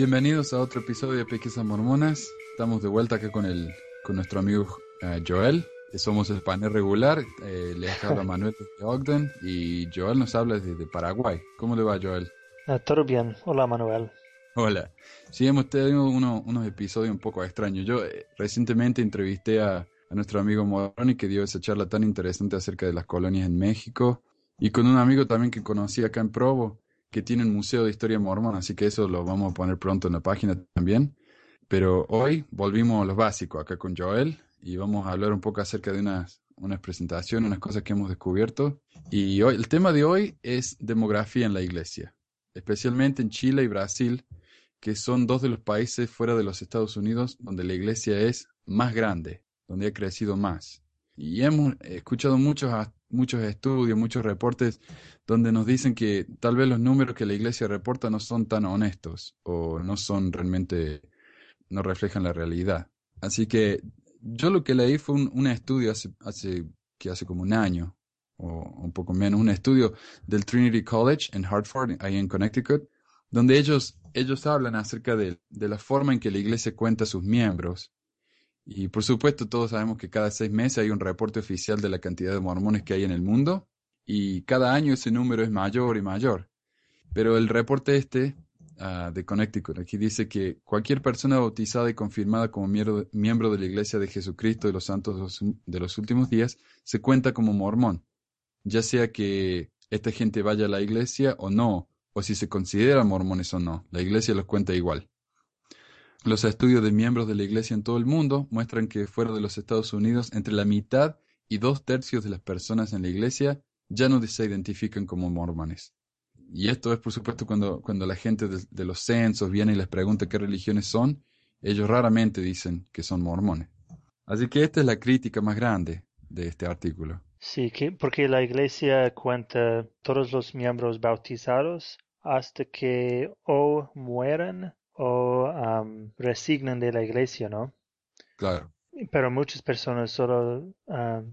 Bienvenidos a otro episodio de Pequeñas Mormonas. Estamos de vuelta acá con el con nuestro amigo uh, Joel. Somos el panel regular. Eh, les habla Manuel de Ogden y Joel nos habla desde Paraguay. ¿Cómo le va, Joel? Uh, todo bien. Hola, Manuel. Hola. Sí, hemos tenido uno, unos episodios un poco extraños. Yo eh, recientemente entrevisté a, a nuestro amigo Moroni que dio esa charla tan interesante acerca de las colonias en México y con un amigo también que conocí acá en Provo que tiene un museo de historia mormona, así que eso lo vamos a poner pronto en la página también. Pero hoy volvimos a lo básico acá con Joel y vamos a hablar un poco acerca de unas, unas presentaciones, unas cosas que hemos descubierto. Y hoy, el tema de hoy es demografía en la iglesia, especialmente en Chile y Brasil, que son dos de los países fuera de los Estados Unidos donde la iglesia es más grande, donde ha crecido más. Y hemos escuchado muchos, muchos estudios, muchos reportes donde nos dicen que tal vez los números que la iglesia reporta no son tan honestos o no son realmente, no reflejan la realidad. Así que yo lo que leí fue un, estudio hace, hace, que hace como un año o un poco menos, un estudio del Trinity College en Hartford, ahí en Connecticut, donde ellos, ellos hablan acerca de, de la forma en que la iglesia cuenta a sus miembros y por supuesto, todos sabemos que cada seis meses hay un reporte oficial de la cantidad de mormones que hay en el mundo y cada año ese número es mayor y mayor. Pero el reporte este uh, de Connecticut aquí dice que cualquier persona bautizada y confirmada como miembro de la Iglesia de Jesucristo de los Santos de los últimos días se cuenta como mormón, ya sea que esta gente vaya a la iglesia o no, o si se consideran mormones o no, la iglesia los cuenta igual. Los estudios de miembros de la Iglesia en todo el mundo muestran que fuera de los Estados Unidos, entre la mitad y dos tercios de las personas en la Iglesia ya no se identifican como mormones. Y esto es, por supuesto, cuando, cuando la gente de, los censos viene y les pregunta qué religiones son, ellos raramente dicen que son mormones. Así que esta es la crítica más grande de este artículo. Sí, que, porque la iglesia cuenta todos los miembros bautizados hasta que o mueran o resignan de la iglesia, ¿no? Claro. Pero muchas personas solo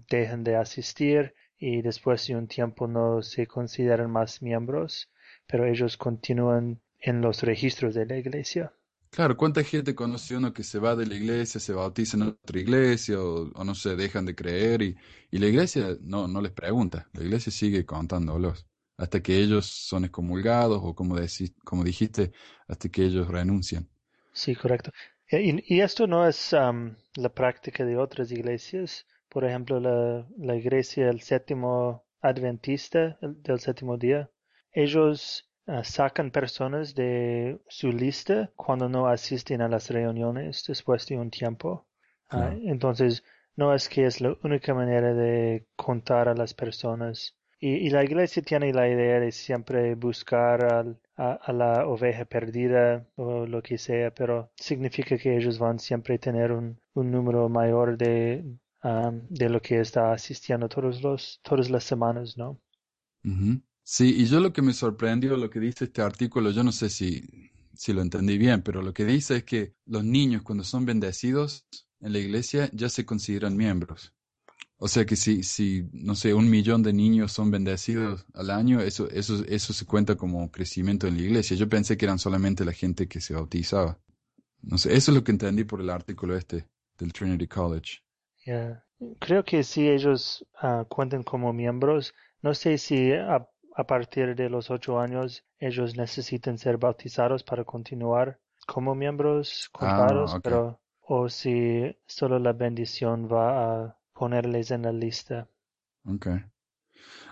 dejan de asistir y después de un tiempo no se consideran más miembros, pero ellos continúan en los registros de la iglesia. Claro, ¿cuánta gente conoce uno que se va de la iglesia, se bautiza en otra iglesia o, no se dejan de creer y, y, la iglesia no, no les pregunta, la iglesia sigue contándolos hasta que ellos son excomulgados o como, como dijiste, hasta que ellos renuncian. Sí, correcto. Y, esto no es la práctica de otras iglesias. Por ejemplo, la, la iglesia del séptimo adventista del séptimo día. Ellos ah, sacan personas de su lista cuando no asisten a las reuniones después de un tiempo. Ah, entonces, no es que es la única manera de contar a las personas y, la iglesia tiene la idea de siempre buscar a, la oveja perdida o lo que sea, pero significa que ellos van siempre a tener un, número mayor de, um, de lo que está asistiendo todos los, todas las semanas, ¿no? Sí, y yo lo que me sorprendió, lo que dice este artículo, yo no sé si, si lo entendí bien, pero lo que dice es que los niños cuando son bendecidos en la iglesia ya se consideran miembros. O sea que si, si, no sé, un millón de niños son bendecidos al año, eso, eso, eso se cuenta como crecimiento en la iglesia. Yo pensé que eran solamente la gente que se bautizaba. No sé, eso es lo que entendí por el artículo este del Trinity College. Creo que si ellos uh, cuentan como miembros, no sé si a, a, partir de los ocho años ellos necesitan ser bautizados para continuar como miembros contados, ah, pero o si solo la bendición va a ponerles en la lista. Ok.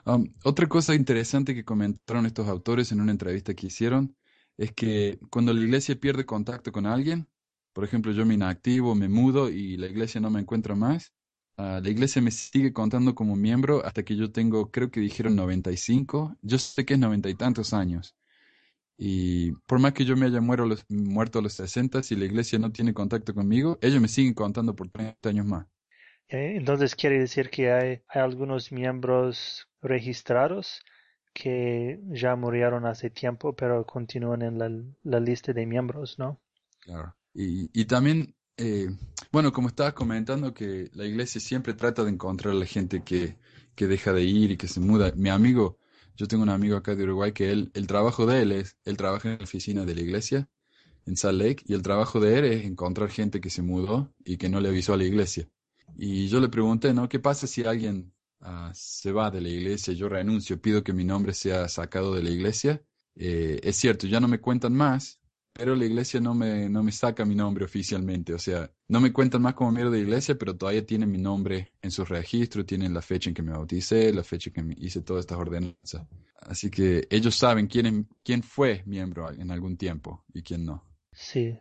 Um, otra cosa interesante que comentaron estos autores en una entrevista que hicieron es que cuando la iglesia pierde contacto con alguien, por ejemplo, yo me inactivo, me mudo y la iglesia no me encuentra más, uh, la iglesia me sigue contando como miembro hasta que yo tengo, creo que dijeron 95, yo sé que es noventa y tantos años. Y por más que yo me haya los, muerto a los 60, si la iglesia no tiene contacto conmigo, ellos me siguen contando por 30 años más. Eh, entonces quiere decir que hay, algunos miembros registrados que ya murieron hace tiempo, pero continúan en la, lista de miembros, ¿no? Claro. Y, también, eh, bueno, como estabas comentando, que la iglesia siempre trata de encontrar a la gente que, que deja de ir y que se muda. Mi amigo, yo tengo un amigo acá de Uruguay que él, el trabajo de él es, él trabaja en la oficina de la iglesia en Salt Lake y el trabajo de él es encontrar gente que se mudó y que no le avisó a la iglesia. Y yo le pregunté, ¿no? ¿Qué pasa si alguien ah, se va de la iglesia, yo renuncio, pido que mi nombre sea sacado de la iglesia? Eh, es cierto, ya no me cuentan más, pero la iglesia no me, no me saca mi nombre oficialmente. O sea, no me cuentan más como miembro de iglesia, pero todavía tienen mi nombre en su registro, tienen la fecha en que me bauticé, la fecha en que hice todas estas ordenanzas. Así que ellos saben quién, quién fue miembro en algún tiempo y quién no. Sí.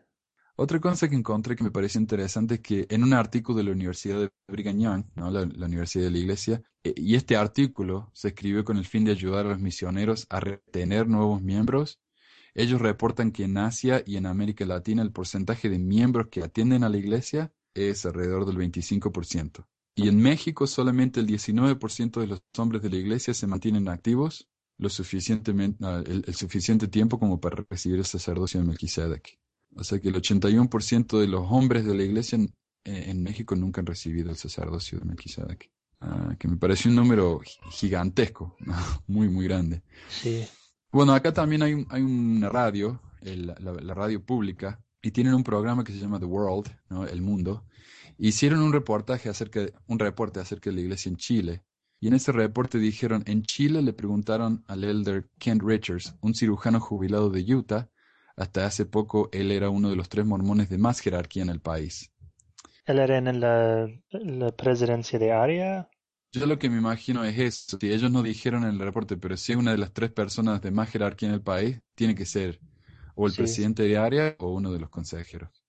Otra cosa que encontré que me parece interesante es que en un artículo de la Universidad de Brigham ¿no? la, Universidad de la Iglesia, eh, y este artículo se escribió con el fin de ayudar a los misioneros a retener nuevos miembros ellos reportan que en Asia y en América Latina el porcentaje de miembros que atienden a la iglesia es alrededor del 25%. Y en México solamente el 19% de los hombres de la iglesia se mantienen activos lo suficientemente, el, suficiente tiempo como para recibir el sacerdocio de Melquisedec. O sea que el 81% de los hombres de la iglesia en, México nunca han recibido el sacerdocio de Melquisedec. Ah, que me parece un número gigantesco, muy, muy grande. Sí. Bueno, acá también hay, una radio, la, radio pública, y tienen un programa que se llama The World, El Mundo. Hicieron un reportaje acerca de, un reporte acerca de la iglesia en Chile. Y en ese reporte dijeron, en Chile le preguntaron al elder Kent Richards, un cirujano jubilado de Utah, hasta hace poco él era uno de los tres mormones de más jerarquía en el país. ¿Él era en la, la presidencia de área? Yo lo que me imagino es eso. Si ellos no dijeron en el reporte, pero si es una de las tres personas de más jerarquía en el país, tiene que ser o el presidente de área o uno de los consejeros.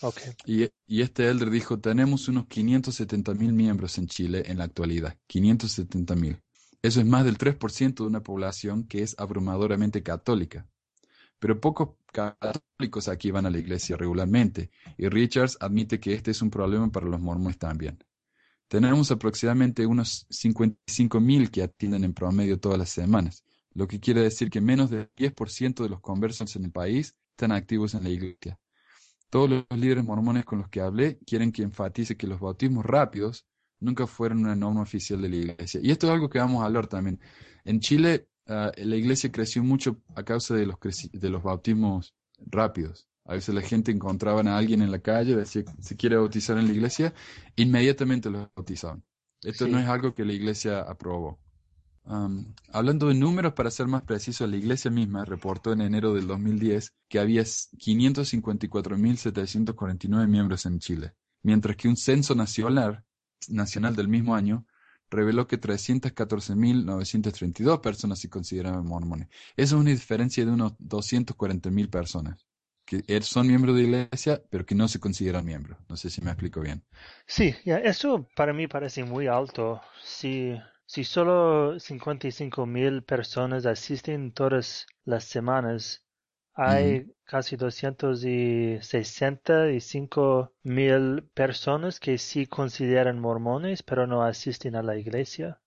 Okay. Y, y, este elder dijo, tenemos unos 570 mil miembros en Chile en la actualidad. 570 mil. Eso es más del 3% de una población que es abrumadoramente católica. Pero pocos católicos aquí van a la iglesia regularmente. Y Richards admite que este es un problema para los mormones también. Tenemos aproximadamente unos 55 mil que atienden en promedio todas las semanas, lo que quiere decir que menos del 10% de los conversos en el país están activos en la iglesia. Todos los líderes mormones con los que hablé quieren que enfatice que los bautismos rápidos nunca fueron una norma oficial de la iglesia. Y esto es algo que vamos a hablar también. En Chile, ah, la iglesia creció mucho a causa de los, de los bautismos rápidos. A veces la gente encontraba a alguien en la calle, decía, se quiere bautizar en la iglesia, inmediatamente lo bautizaban. Esto no es algo que la iglesia aprobó. hablando de números, para ser más preciso, la iglesia misma reportó en enero del 2010 que había 554.749 miembros en Chile, mientras que un censo nacional, nacional del mismo año reveló que 314.932 personas se consideraban mormones. Eso es una diferencia de unos 240.000 personas que er, son miembros de la iglesia, pero que no se consideran miembros. No sé si me explico bien. Sí, ya, eso para mí parece muy alto. Si, si solo 55 mil personas asisten todas las semanas, hay casi 265 mil personas que sí consideran mormones, pero no asisten a la iglesia.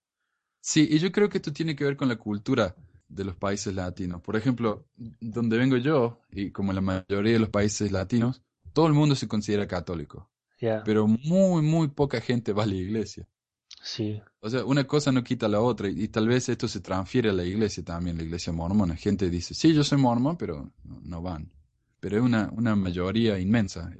Sí, y yo creo que esto tiene que ver con la cultura de los países latinos. Por ejemplo, donde vengo yo, y como la mayoría de los países latinos, todo el mundo se considera católico. Pero muy, muy poca gente va a la iglesia. Sí. O sea, una cosa no quita la otra, y, tal vez esto se transfiere a la iglesia también, la iglesia mormona. Gente dice, sí, yo soy mormón, pero no, van. Pero es una, una mayoría inmensa.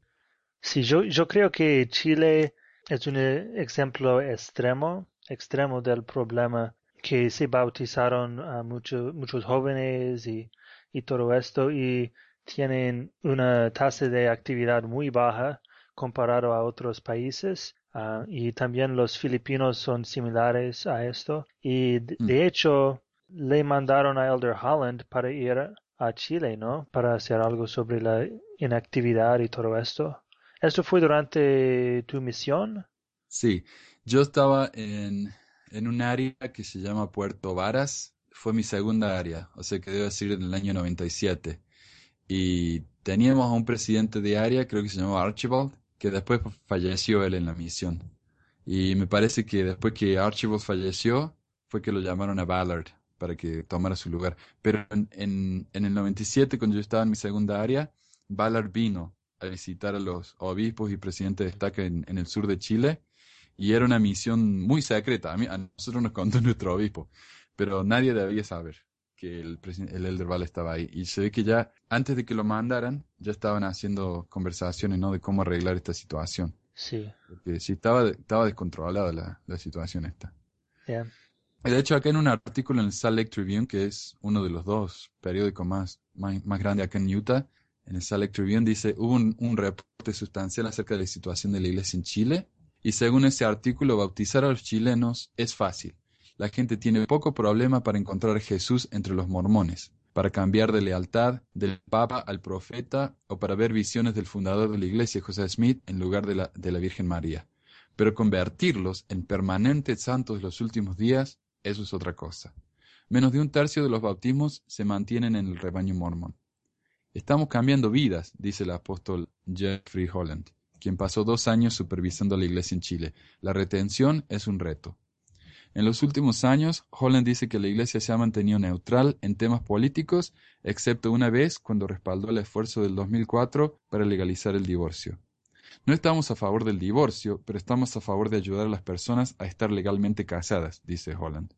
Sí, yo, yo creo que Chile es un ejemplo extremo, extremo del problema que se bautizaron a muchos muchos jóvenes y, y todo esto y tienen una tasa de actividad muy baja comparado a otros países ah, y también los filipinos son similares a esto y de, mm. hecho le mandaron a Elder Holland para ir a Chile, ¿no? Para hacer algo sobre la inactividad y todo esto. ¿Esto fue durante tu misión? Sí, yo estaba en en un área que se llama Puerto Varas. Fue mi segunda área, o sea que debe ser en el año 97. Y teníamos a un presidente de área, creo que se llamaba Archibald, que después falleció él en la misión. Y me parece que después que Archibald falleció, fue que lo llamaron a Ballard para que tomara su lugar. Pero en, en, el 97, cuando yo estaba en mi segunda área, Ballard vino a visitar a los obispos y presidentes de estaca en, en el sur de Chile y era una misión muy secreta. A, a nosotros nos contó nuestro obispo, pero nadie debía saber. Que el, el Elder estaba ahí. Y se ve que ya, antes de que lo mandaran, ya estaban haciendo conversaciones, ¿no? De cómo arreglar esta situación. Sí. Porque sí, estaba, estaba descontrolada la, la situación esta. Yeah. De hecho, acá en un artículo en el Salt Lake Tribune, que es uno de los dos periódicos más, más, más grandes acá en Utah, en el Salt Lake Tribune dice, hubo un, un reporte sustancial acerca de la situación de la iglesia en Chile, y según ese artículo, bautizar a los chilenos es fácil. La gente tiene poco problema para encontrar Jesús entre los mormones, para cambiar de lealtad del Papa al profeta o para ver visiones del fundador de la iglesia, José Smith, en lugar de la, de la Virgen María. Pero convertirlos en permanentes santos de los últimos días, eso es otra cosa. Menos de un tercio de los bautismos se mantienen en el rebaño mormón. Estamos cambiando vidas, dice el apóstol Jeffrey Holland, quien pasó dos años supervisando la iglesia en Chile. La retención es un reto. En los últimos años, Holland dice que la Iglesia se ha mantenido neutral en temas políticos, excepto una vez cuando respaldó el esfuerzo del 2004 para legalizar el divorcio. No estamos a favor del divorcio, pero estamos a favor de ayudar a las personas a estar legalmente casadas, dice Holland.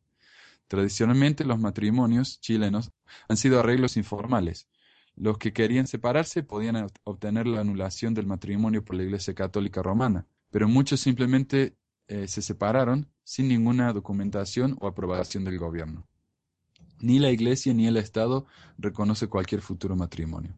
Tradicionalmente los matrimonios chilenos han sido arreglos informales. Los que querían separarse podían obtener la anulación del matrimonio por la Iglesia Católica Romana, pero muchos simplemente eh, se separaron sin ninguna documentación o aprobación del gobierno. Ni la Iglesia ni el Estado reconoce cualquier futuro matrimonio.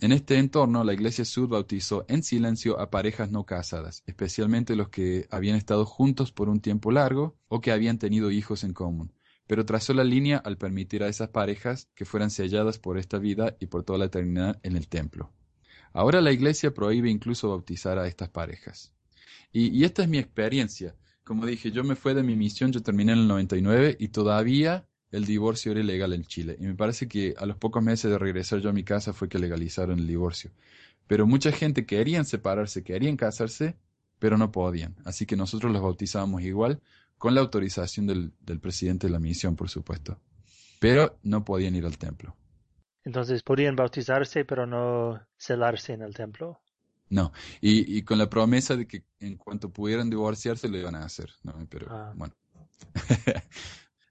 En este entorno, la Iglesia Sud bautizó en silencio a parejas no casadas, especialmente los que habían estado juntos por un tiempo largo o que habían tenido hijos en común, pero trazó la línea al permitir a esas parejas que fueran selladas por esta vida y por toda la eternidad en el templo. Ahora la Iglesia prohíbe incluso bautizar a estas parejas. Y, esta es mi experiencia. Como dije, yo me fui de mi misión, yo terminé en el 99 y todavía el divorcio era ilegal en Chile. Y me parece que a los pocos meses de regresar yo a mi casa fue que legalizaron el divorcio. Pero mucha gente querían separarse, querían casarse, pero no podían. Así que nosotros los bautizábamos igual, con la autorización del, del presidente de la misión, por supuesto. Pero no podían ir al templo. Entonces podían bautizarse, pero no celarse en el templo. No, y, y, con la promesa de que en cuanto pudieran divorciarse lo iban a hacer, ¿no? Pero Ah. bueno.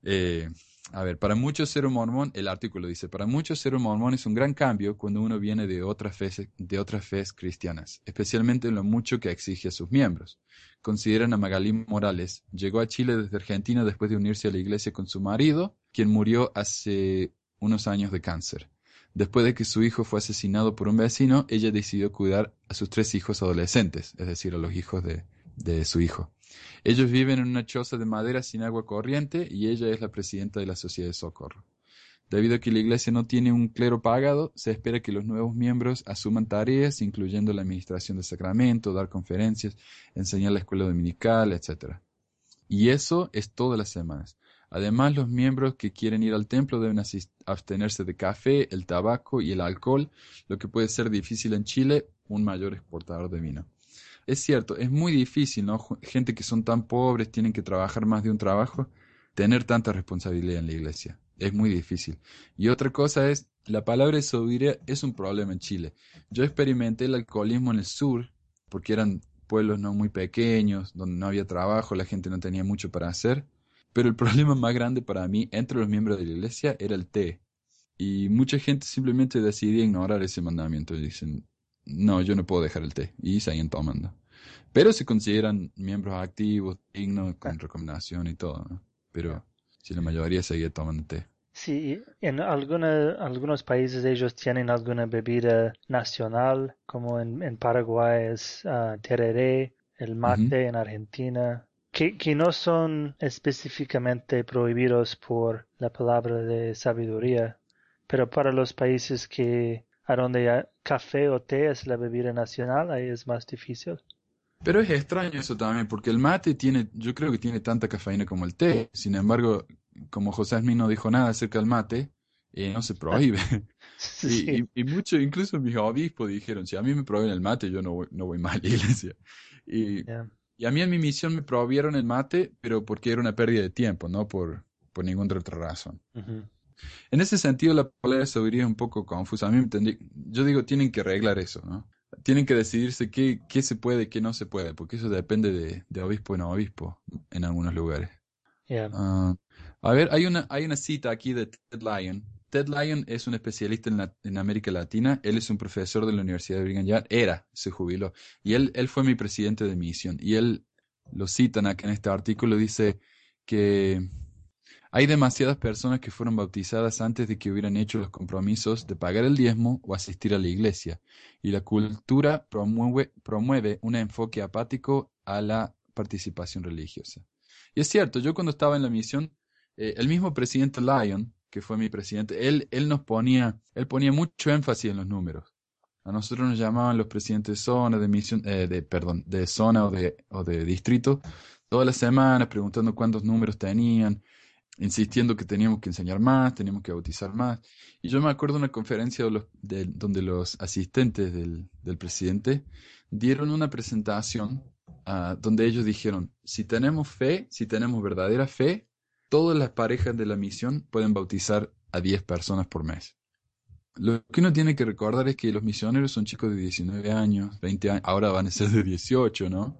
Eh, a ver, para muchos ser un mormón, el artículo dice, para muchos ser un mormón es un gran cambio cuando uno viene de otras fe, de otras fes cristianas, especialmente en lo mucho que exige a sus miembros. Consideran a Magalí Morales, llegó a Chile desde Argentina después de unirse a la iglesia con su marido, quien murió hace unos años de cáncer. Después de que su hijo fue asesinado por un vecino, ella decidió cuidar a sus tres hijos adolescentes, es decir, a los hijos de, de su hijo. Ellos viven en una choza de madera sin agua corriente y ella es la presidenta de la Sociedad de Socorro. Debido a que la iglesia no tiene un clero pagado, se espera que los nuevos miembros asuman tareas, incluyendo la administración del sacramento, dar conferencias, enseñar la escuela dominical, etc. Y eso es todas las semanas. Además, los miembros que quieren ir al templo deben abstenerse de café, el tabaco y el alcohol, lo que puede ser difícil en Chile, un mayor exportador de vino. Es cierto, es muy difícil, ¿no? Gente que son tan pobres, tienen que trabajar más de un trabajo, tener tanta responsabilidad en la iglesia. Es muy difícil. Y otra cosa es, la palabra desobediencia es un problema en Chile. Yo experimenté el alcoholismo en el sur, porque eran pueblos no muy pequeños, donde no había trabajo, la gente no tenía mucho para hacer. Pero el problema más grande para mí entre los miembros de la iglesia era el té. Y mucha gente simplemente decidía ignorar ese mandamiento. Y dicen, no, yo no puedo dejar el té. Y seguían tomando. Pero se consideran miembros activos, dignos, con recomendación y todo. ¿no? Pero si la mayoría seguía tomando té. Sí, en alguna, algunos países ellos tienen alguna bebida nacional, como en, en Paraguay es uh, tereré, el mate uh -huh. en Argentina, que, que, no son específicamente prohibidos por la palabra de sabiduría, pero para los países que a donde café o té es la bebida nacional, ahí es más difícil. Pero es extraño eso también, porque el mate tiene, yo creo que tiene tanta cafeína como el té. Sin embargo, como José Smith no dijo nada acerca del mate, eh, no se prohíbe. Sí. y, y, y mucho, incluso mis obispos dijeron, si a mí me prohíben el mate, yo no voy, no voy más a la iglesia. Y, Yeah. Y a mí en mi misión me prohibieron el mate, pero porque era una pérdida de tiempo, no por, por ninguna otra razón. En ese sentido, la palabra sabiduría es un poco confusa. A mí me tendría- yo digo, tienen que arreglar eso, ¿no? Tienen que decidirse qué, qué se puede y qué no se puede, porque eso depende de, de obispo en obispo en algunos lugares. Yeah. Ah, A ver, hay una, hay una cita aquí de Ted Lyon. Ted Lyon es un especialista en, América Latina. Él es un profesor de la Universidad de Brigham Young. Era, se jubiló. Y él, él fue mi presidente de misión. Y él lo citan acá en este artículo. Dice que hay demasiadas personas que fueron bautizadas antes de que hubieran hecho los compromisos de pagar el diezmo o asistir a la iglesia. Y la cultura promueve, promueve un enfoque apático a la participación religiosa. Y es cierto, yo cuando estaba en la misión, eh, el mismo presidente Lyon, que fue mi presidente, él, él nos ponía, él ponía mucho énfasis en los números. A nosotros nos llamaban los presidentes de zona, de misión, eh, de, perdón, de zona o de, o de distrito, todas las semanas preguntando cuántos números tenían, insistiendo que teníamos que enseñar más, teníamos que bautizar más. Y yo me acuerdo de una conferencia de los- de- donde los asistentes del, del presidente dieron una presentación ah, donde ellos dijeron, si tenemos fe, si tenemos verdadera fe, todas las parejas de la misión pueden bautizar a 10 personas por mes. Lo que uno tiene que recordar es que los misioneros son chicos de 19 años, 20 años, ahora van a ser de 18, ¿no?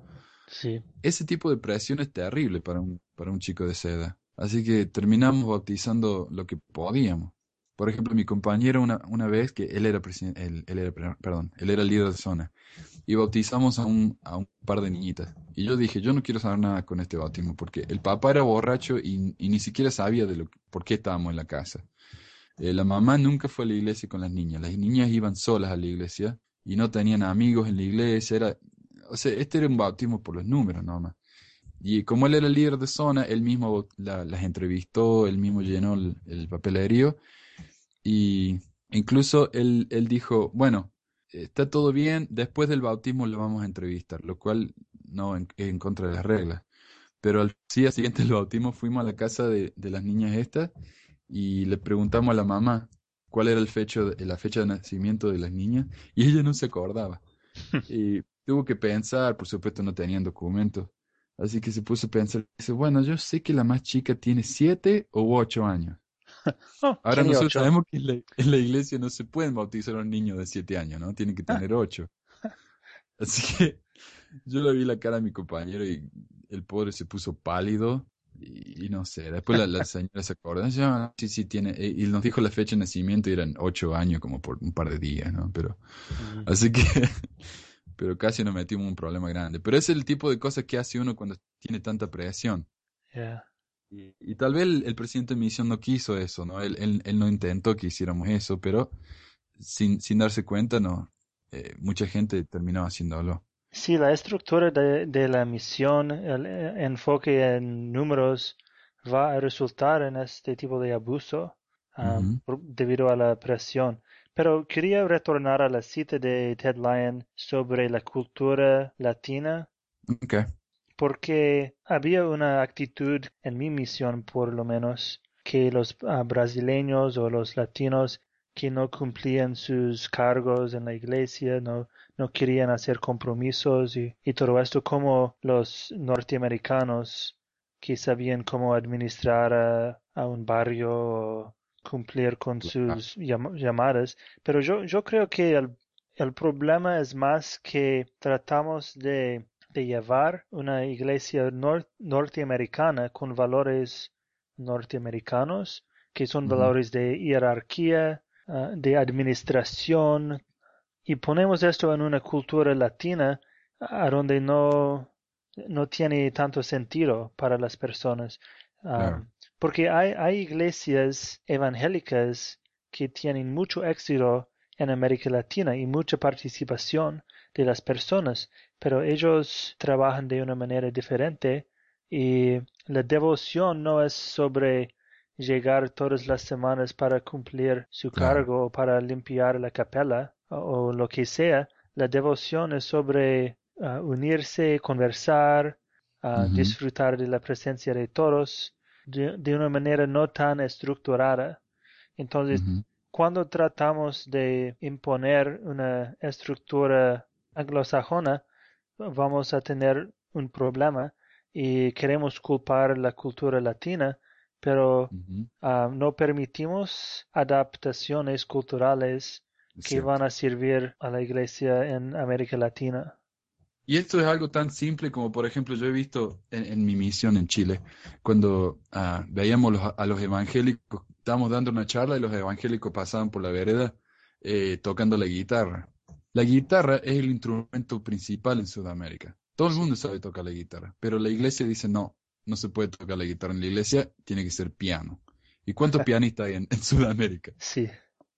Sí. Ese tipo de presión es terrible para un, para un chico de esa edad. Así que terminamos bautizando lo que podíamos. Por ejemplo, mi compañero una, una vez que él era él, él era, perdón, líder de zona y bautizamos a un, a un par de niñitas. Y yo dije, yo no quiero saber nada con este bautismo porque el papá era borracho y, ni siquiera sabía de lo, por qué estábamos en la casa. Eh, la mamá nunca fue a la iglesia con las niñas. Las niñas iban solas a la iglesia y no tenían amigos en la iglesia. Era, o sea, este era un bautismo por los números nomás. Y como él era el líder de zona, él mismo las entrevistó, él mismo llenó el, el papelerío y incluso él, él dijo, bueno, está todo bien, después del bautismo lo vamos a entrevistar, lo cual no en, en contra de las reglas. Pero al día siguiente del bautismo fuimos a la casa de, de las niñas estas y le preguntamos a la mamá cuál era el fecho la fecha de nacimiento de las niñas y ella no se acordaba. Y tuvo que pensar, por supuesto no tenían documentos. Así que se puso a pensar, dice, bueno, yo sé que la más chica tiene siete u ocho años. Oh, Ahora nosotros ocho. sabemos que en la, en la iglesia no se pueden bautizar a un niño de siete años, ¿no? Tienen que tener ocho. Así que yo le vi la cara a mi compañero y el pobre se puso pálido y, y no sé. Después la, la señora se acordó, "Ah, sí, sí, tiene, y nos dijo la fecha de nacimiento y eran ocho años como por un par de días, ¿no? Pero, Ujú. así que, pero casi nos metimos en un problema grande. Pero es el tipo de cosas que hace uno cuando tiene tanta presión. Yeah. Y, y tal vez el, el presidente de misión no quiso eso, ¿no? Él, él, él no intentó que hiciéramos eso, pero sin, sin darse cuenta, no, eh, mucha gente terminaba haciéndolo. Sí, la estructura de, de la misión, el eh, enfoque en números va a resultar en este tipo de abuso um, por- debido a la presión. Pero quería retornar a la cita de Ted Lyon sobre la cultura latina, Ok. Porque había una actitud en mi misión, por lo menos, que los ah, brasileños o los latinos que no cumplían sus cargos en la iglesia, no, no querían hacer compromisos y, y todo esto, como los norteamericanos que sabían cómo administrar a, a un barrio o cumplir con sus llam- llamadas. Pero yo, yo creo que el, el problema es más que tratamos de, de llevar una iglesia nor- norteamericana con valores norteamericanos, que son valores de jerarquía, ah, de administración, y ponemos esto en una cultura latina a donde no, no tiene tanto sentido para las personas. Um, Claro. porque hay, hay iglesias evangélicas que tienen mucho éxito en América Latina y mucha participación de las personas, pero ellos trabajan de una manera diferente y la devoción no es sobre llegar todas las semanas para cumplir su cargo o para limpiar la capela o, o lo que sea. La devoción es sobre ah, unirse, conversar, ah, disfrutar de la presencia de todos de, de una manera no tan estructurada. Entonces, cuando tratamos de imponer una estructura anglosajona, vamos a tener un problema y queremos culpar la cultura latina, pero ah, no permitimos adaptaciones culturales Es que cierto. van a servir a la iglesia en América Latina. Y esto es algo tan simple como, por ejemplo, yo he visto en, mi misión en Chile, cuando ah, veíamos a los evangélicos, estábamos dando una charla y los evangélicos pasaban por la vereda eh, tocando la guitarra. La guitarra es el instrumento principal en Sudamérica. Todo el mundo sabe tocar la guitarra, pero la iglesia dice no, no se puede tocar la guitarra en la iglesia, tiene que ser piano. ¿Y cuántos pianistas hay en, Sudamérica? Sí.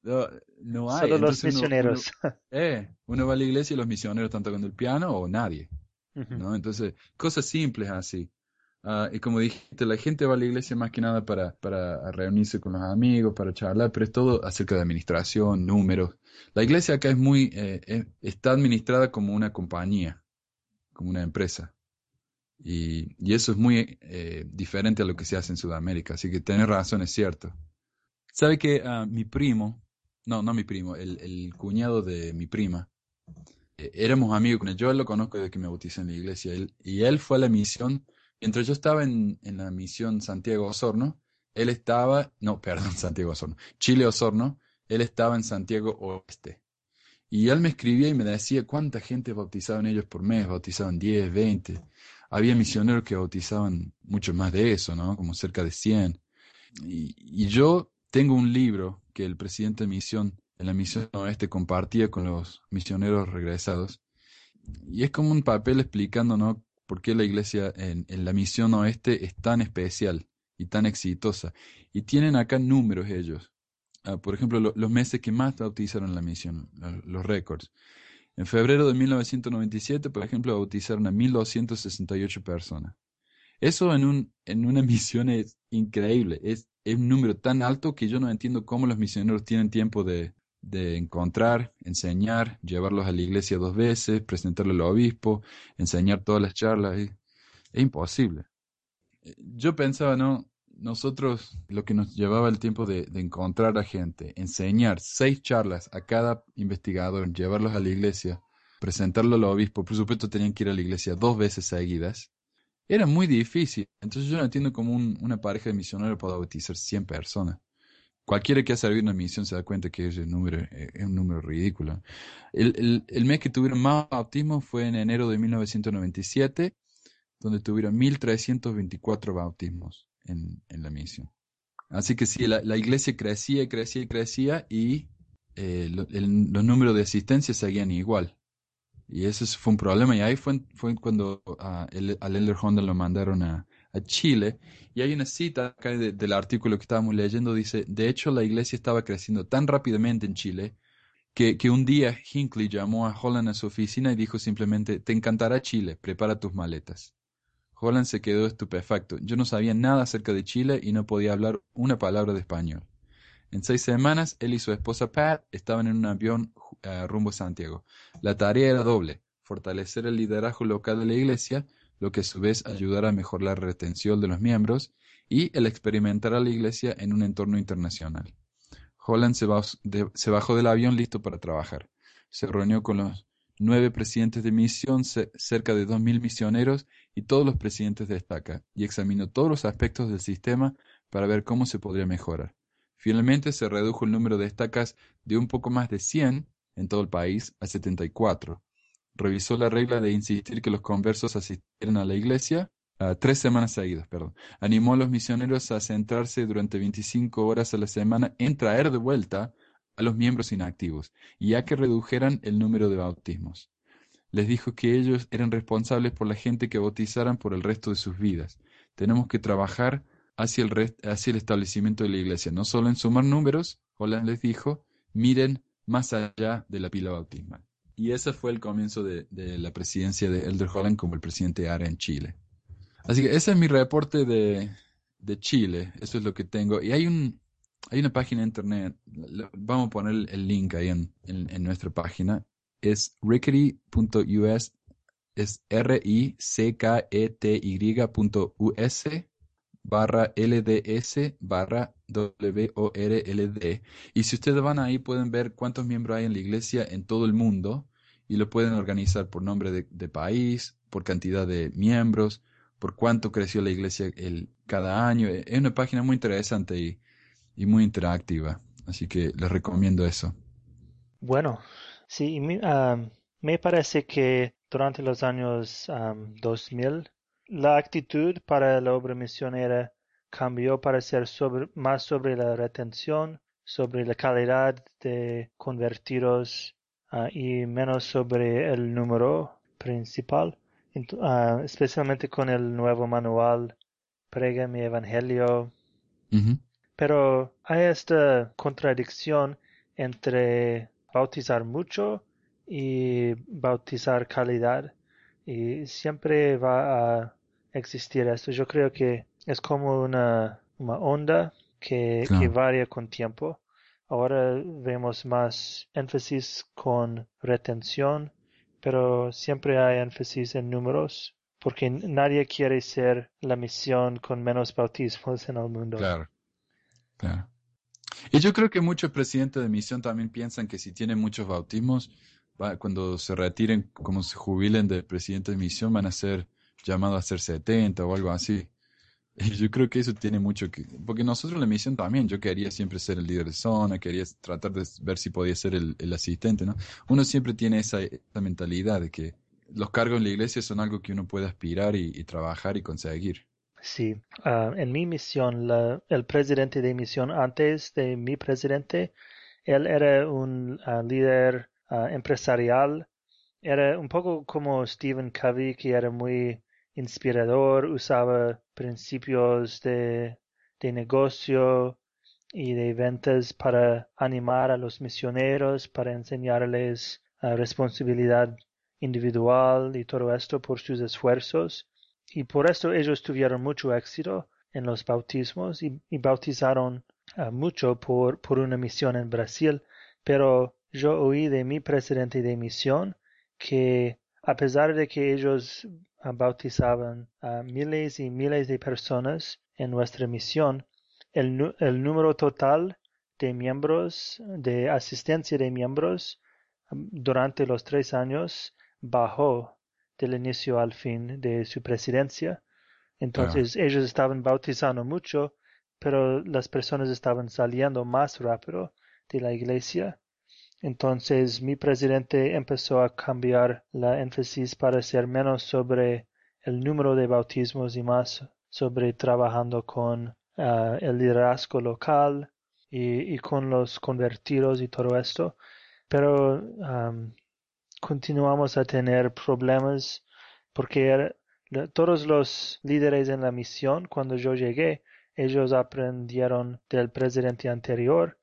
No, hay. Solo los misioneros. Uno, eh, uno va a la iglesia y los misioneros están tocando el piano o nadie. ¿no? Entonces, cosas simples así. Ah, y como dijiste, la gente va a la iglesia más que nada para, para reunirse con los amigos, para charlar, pero es todo acerca de administración, números. La iglesia acá es muy, eh, está administrada como una compañía, como una empresa. Y, y eso es muy eh, diferente a lo que se hace en Sudamérica. Así que tenés razón, es cierto. ¿Sabe que ah, mi primo, no, no mi primo, el, el cuñado de mi prima, eh, éramos amigos con él. Yo lo conozco desde que me bauticé en la iglesia. Él, y él fue a la misión Mientras yo estaba en, la misión Santiago Osorno, él estaba, no, perdón, Santiago Osorno, Chile Osorno, él estaba en Santiago Oeste. Y él me escribía y me decía cuánta gente bautizaban ellos por mes, bautizaban 10, 20. Había misioneros que bautizaban mucho más de eso, ¿no? Como cerca de 100. Y, y yo tengo un libro que el presidente de misión en la misión oeste compartía con los misioneros regresados. Y es como un papel explicando, ¿no? Por qué la iglesia en, la misión oeste es tan especial y tan exitosa. Y tienen acá números ellos. Ah, por ejemplo, los meses que más bautizaron la misión, los récords. En febrero de 1997, por ejemplo, bautizaron a 1.268 personas. Eso en, un, en una misión es increíble. Es un número tan alto que yo no entiendo cómo los misioneros tienen tiempo de, de encontrar, enseñar, llevarlos a la iglesia dos veces, presentarlo al obispo, enseñar todas las charlas. Es, imposible. Yo pensaba, ¿no? Nosotros, lo que nos llevaba el tiempo de, encontrar a gente, enseñar seis charlas a cada investigador, llevarlos a la iglesia, presentarlo al obispo, por supuesto tenían que ir a la iglesia dos veces seguidas, era muy difícil. Entonces yo no entiendo cómo una pareja de misioneros puede bautizar 100 personas cualquiera que ha servido una misión se da cuenta que ese número eh, es un número ridículo. El, el, mes que tuvieron más bautismos fue en enero de 1997, donde tuvieron 1.324 bautismos en, en, la misión. Así que sí, la, la iglesia crecía y crecía y crecía y eh, los números de asistencia seguían igual. Y ese fue un problema. Y ahí fue, fue cuando uh, el, al Elder Honda lo mandaron a, a Chile. Y hay una cita acá del artículo que estábamos leyendo, dice, de hecho la iglesia estaba creciendo tan rápidamente en Chile que, que un día Hinckley llamó a Holland a su oficina y dijo simplemente, te encantará Chile, prepara tus maletas. Holland se quedó estupefacto. Yo no sabía nada acerca de Chile y no podía hablar una palabra de español. En seis semanas, él y su esposa Pat estaban en un avión eh, rumbo a Santiago. La tarea era doble, fortalecer el liderazgo local de la iglesia, lo que a su vez ayudará a mejorar la retención de los miembros y el experimentar a la Iglesia en un entorno internacional. Holland se, bajó del avión listo para trabajar. Se reunió con los nueve presidentes de misión, cerca de dos mil misioneros y todos los presidentes de estaca, y examinó todos los aspectos del sistema para ver cómo se podría mejorar. Finalmente se redujo el número de estacas de un poco más de 100 en todo el país a 74, revisó la regla de insistir que los conversos asistieran a la iglesia tres semanas seguidas, perdón. Animó a los misioneros a centrarse durante 25 horas a la semana en traer de vuelta a los miembros inactivos, y a que redujeran el número de bautismos. Les dijo que ellos eran responsables por la gente que bautizaran por el resto de sus vidas. Tenemos que trabajar hacia el, hacia el establecimiento de la iglesia, no solo en sumar números, Holland les dijo, miren más allá de la pila bautismal. Y ese fue el comienzo de, la presidencia de Elder Holland como el presidente ARA en Chile. Así que ese es mi reporte de, Chile. Eso es lo que tengo. Y hay un hay una página de internet. Vamos a poner el link ahí en, nuestra página. Es rickety.us. Es R-I-C-K-E-T-Y.us barra LDS barra W-O-R-L-D. Y si ustedes van ahí pueden ver cuántos miembros hay en la iglesia en todo el mundo y lo pueden organizar por nombre de, país, por cantidad de miembros, por cuánto creció la iglesia el, cada año. Es una página muy interesante y, y muy interactiva. Así que les recomiendo eso. Bueno, sí, me, ah, me parece que durante los años 2000, la actitud para la obra misionera cambió para ser más sobre la retención, sobre la calidad de convertidos ah, y menos sobre el número principal, ah, especialmente con el nuevo manual Prega mi Evangelio. Pero hay esta contradicción entre bautizar mucho y bautizar calidad y siempre va a existir esto. Yo creo que es como una, una onda que, que varía con tiempo. Ahora vemos más énfasis con retención, pero siempre hay énfasis en números, porque nadie quiere ser la misión con menos bautismos en el mundo. Claro, claro. Y yo creo que muchos presidentes de misión también piensan que si tienen muchos bautismos, cuando se retiren, como se jubilen de presidente de misión, van a ser llamados a ser 70 o algo así. Yo creo que eso tiene mucho que... Porque nosotros en la misión también, yo quería siempre ser el líder de zona, quería tratar de ver si podía ser el, asistente, ¿no? Uno siempre tiene esa, mentalidad de que los cargos en la iglesia son algo que uno puede aspirar y, trabajar y conseguir. Sí, ah, en mi misión, el presidente de misión antes de mi presidente, él era un ah, líder ah, empresarial, era un poco como Stephen Covey, que era muy inspirador, usaba principios de, de negocio y de ventas para animar a los misioneros, para enseñarles la responsabilidad individual y todo esto por sus esfuerzos. Y por esto ellos tuvieron mucho éxito en los bautismos y, bautizaron ah, mucho por, por una misión en Brasil. Pero yo oí de mi presidente de misión que a pesar de que ellos bautizaban a miles y miles de personas en nuestra misión, el, el número total de miembros, de asistencia de miembros um, durante los tres años bajó del inicio al fin de su presidencia. Entonces ellos estaban bautizando mucho, pero las personas estaban saliendo más rápido de la iglesia entonces mi presidente empezó a cambiar la énfasis para ser menos sobre el número de bautismos y más sobre trabajando con ah, el liderazgo local y, con los convertidos y todo esto. Pero continuamos a tener problemas porque todos los líderes en la misión, cuando yo llegué, ellos aprendieron del presidente anterior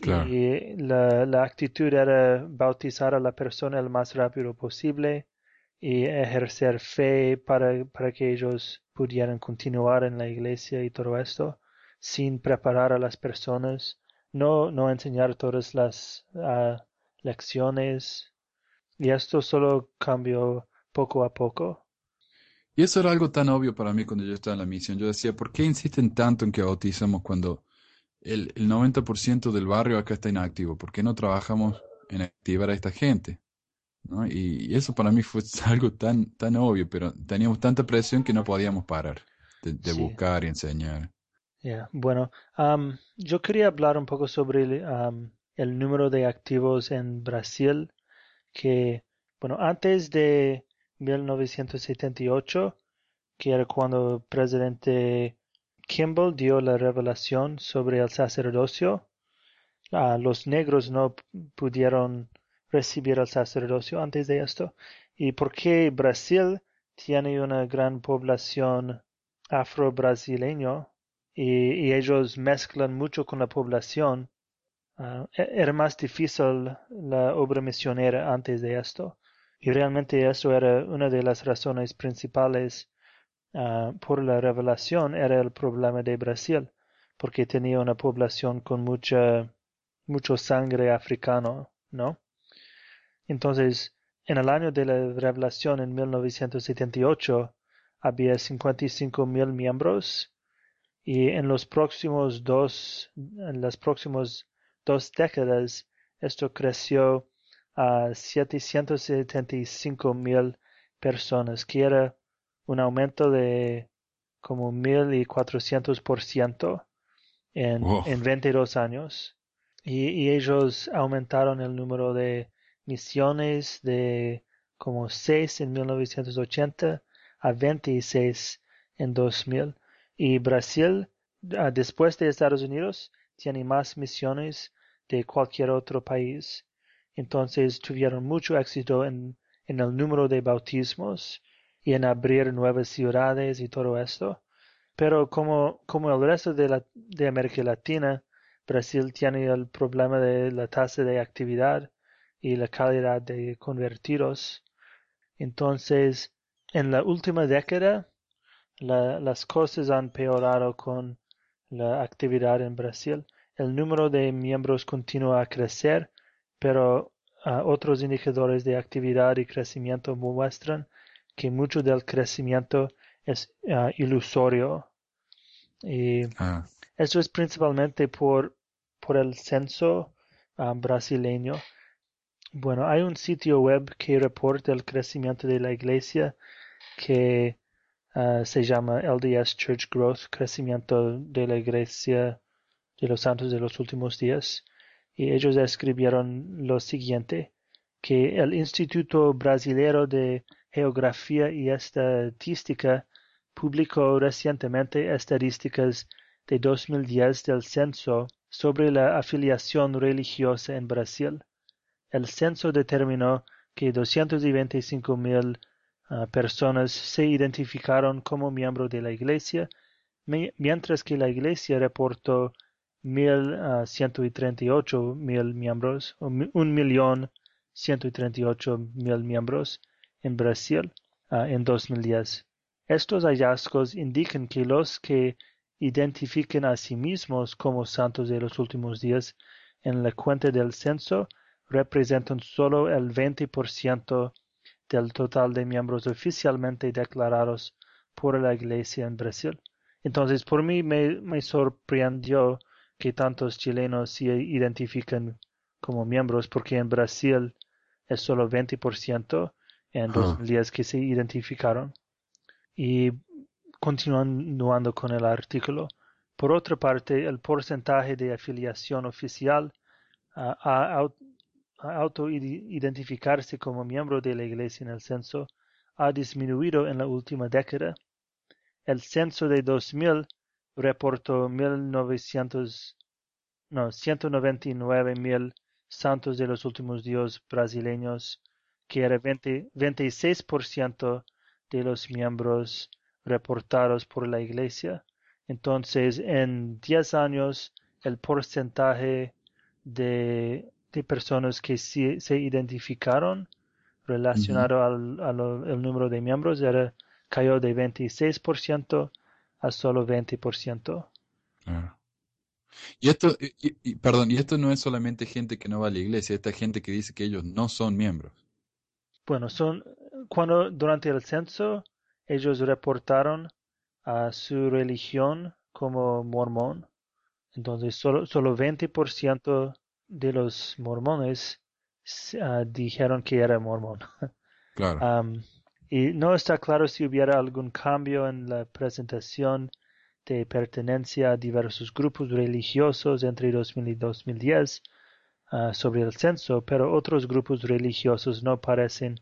y la, la, actitud era bautizar a la persona el más rápido posible y ejercer fe para, para que ellos pudieran continuar en la iglesia y todo esto, sin preparar a las personas, no, no enseñar todas las ah, lecciones. Y esto solo cambió poco a poco. Y eso era algo tan obvio para mí cuando yo estaba en la misión. Yo decía, ¿por qué insisten tanto en que bautizamos cuando el, el 90% del barrio acá está inactivo. ¿Por qué no trabajamos en activar a esta gente? ¿No? Y, eso para mí fue algo tan, tan obvio, pero teníamos tanta presión que no podíamos parar de, buscar y enseñar. Bueno, yo quería hablar un poco sobre el número de activos en Brasil, que, bueno, antes de 1978, que era cuando el presidente Kimball dio la revelación sobre el sacerdocio. Ah, los negros no pudieron recibir el sacerdocio antes de esto. ¿Y por qué Brasil tiene una gran población afro-brasileño y, ellos mezclan mucho con la población? E-, era más difícil la obra misionera antes de esto. Y realmente eso era una de las razones principales Ah, por la revelación era el problema de Brasil, porque tenía una población con mucha, mucho sangre africano, ¿no? Entonces, en el año de la revelación en 1978 había 55 mil miembros y en los próximos dos, en las próximas dos décadas esto creció a 775 mil personas, que era un aumento de como mil y cuatrocientos por ciento en, en 22 años. Y, ellos aumentaron el número de misiones, de como 6 en 1980 a 26 en 2000. Y Brasil, ah, después de Estados Unidos, tiene más misiones de cualquier otro país. Entonces tuvieron mucho éxito en, en el número de bautismos y en abrir nuevas ciudades y todo esto. Pero como, como el resto de, la, de América Latina, Brasil tiene el problema de la tasa de actividad y la calidad de convertidos. Entonces, en la última década, las cosas han peorado con la actividad en Brasil. El número de miembros continúa a crecer, pero ah, otros indicadores de actividad y crecimiento muestran que mucho del crecimiento es uh, ilusorio. Y ah. eso es principalmente por, por el censo uh, brasileño. Bueno, hay un sitio web que reporta el crecimiento de la iglesia que uh, se llama LDS Church Growth, crecimiento de la iglesia de los santos de los últimos días. Y ellos escribieron lo siguiente, que el Instituto Brasilero de Geografía y Estadística publicó recientemente estadísticas de 2010 del censo sobre la afiliación religiosa en Brasil. El censo determinó que 225 mil ah, personas se identificaron como miembros de la Iglesia, mientras que la Iglesia reportó 1.138 mil miembros, o un millón 138 mil miembros en Brasil uh, en 2010. Estos hallazgos indican que los que identifiquen a sí mismos como santos de los últimos días en la cuenta del censo representan solo el 20% del total de miembros oficialmente declarados por la Iglesia en Brasil. Entonces, por mí me, sorprendió que tantos chilenos se identifican como miembros, porque en Brasil es solo 20% en 2010 que se identificaron. Y continuando con el artículo, por otra parte, el porcentaje de afiliación oficial a, auto-identificarse como miembro de la Iglesia en el censo ha disminuido en la última década. El censo de 2000 reportó 1900, no, 199 mil santos de los últimos días brasileños que era 20, 26% de los miembros reportados por la iglesia. Entonces, en 10 años, el porcentaje de, de personas que se identificaron relacionado al, al número de miembros era, cayó de 26% a solo 20%. Y esto, y, perdón, y esto no es solamente gente que no va a la iglesia, esta gente que dice que ellos no son miembros. Bueno, son cuando durante el censo ellos reportaron a su religión como mormón. Entonces solo, solo 20% de los mormones uh, dijeron que era mormón. Claro. Um, y no está claro si hubiera algún cambio en la presentación de pertenencia a diversos grupos religiosos entre 2000 y 2010 Ah, sobre el censo, pero otros grupos religiosos no parecen